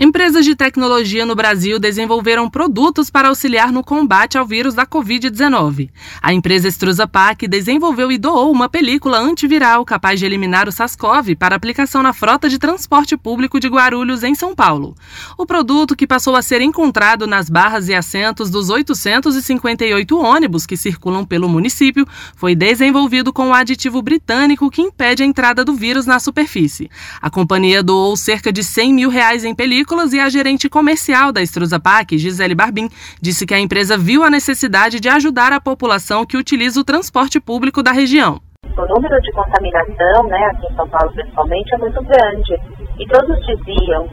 Empresas de tecnologia no Brasil desenvolveram produtos para auxiliar no combate ao vírus da Covid-19. A empresa Estrusa Pac desenvolveu e doou uma película antiviral capaz de eliminar o SARS-CoV para aplicação na frota de transporte público de Guarulhos, em São Paulo. O produto, que passou a ser encontrado nas barras e assentos dos 858 ônibus que circulam pelo município, foi desenvolvido com um aditivo britânico que impede a entrada do vírus na superfície. A companhia doou cerca de 100 mil reais em película e a gerente comercial da Estrusa Pac, Gisele Barbim, disse que a empresa viu a necessidade de ajudar a população que utiliza o transporte público da região. O número de contaminação, né, aqui em São Paulo principalmente, é muito grande. E todos diziam,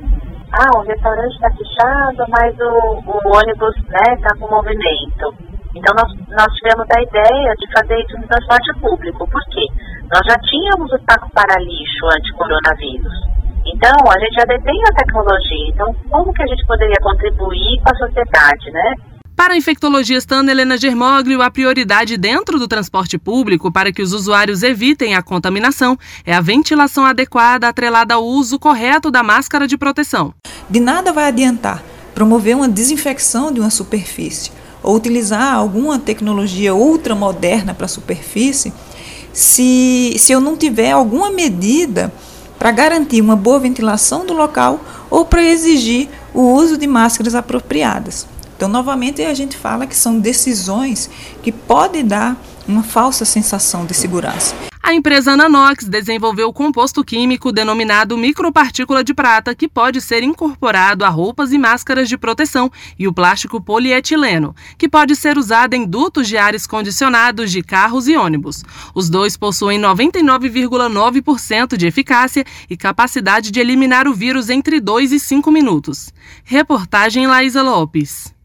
ah, o restaurante está fechado, mas o, o ônibus está né, com movimento. Então nós, nós tivemos a ideia de fazer isso no transporte público. Por quê? Nós já tínhamos o saco para lixo anti-coronavírus. Então, a gente já detém a tecnologia. Então, como que a gente poderia contribuir com a sociedade, né? Para a infectologista Ana Helena Germoglio, a prioridade dentro do transporte público para que os usuários evitem a contaminação é a ventilação adequada atrelada ao uso correto da máscara de proteção. De nada vai adiantar promover uma desinfecção de uma superfície ou utilizar alguma tecnologia ultramoderna para a superfície se, se eu não tiver alguma medida para garantir uma boa ventilação do local ou para exigir o uso de máscaras apropriadas. Então, novamente, a gente fala que são decisões que podem dar uma falsa sensação de segurança. A empresa Nanox desenvolveu o composto químico denominado micropartícula de prata, que pode ser incorporado a roupas e máscaras de proteção, e o plástico polietileno, que pode ser usado em dutos de ares condicionados de carros e ônibus. Os dois possuem 99,9% de eficácia e capacidade de eliminar o vírus entre 2 e 5 minutos. Reportagem Laísa Lopes.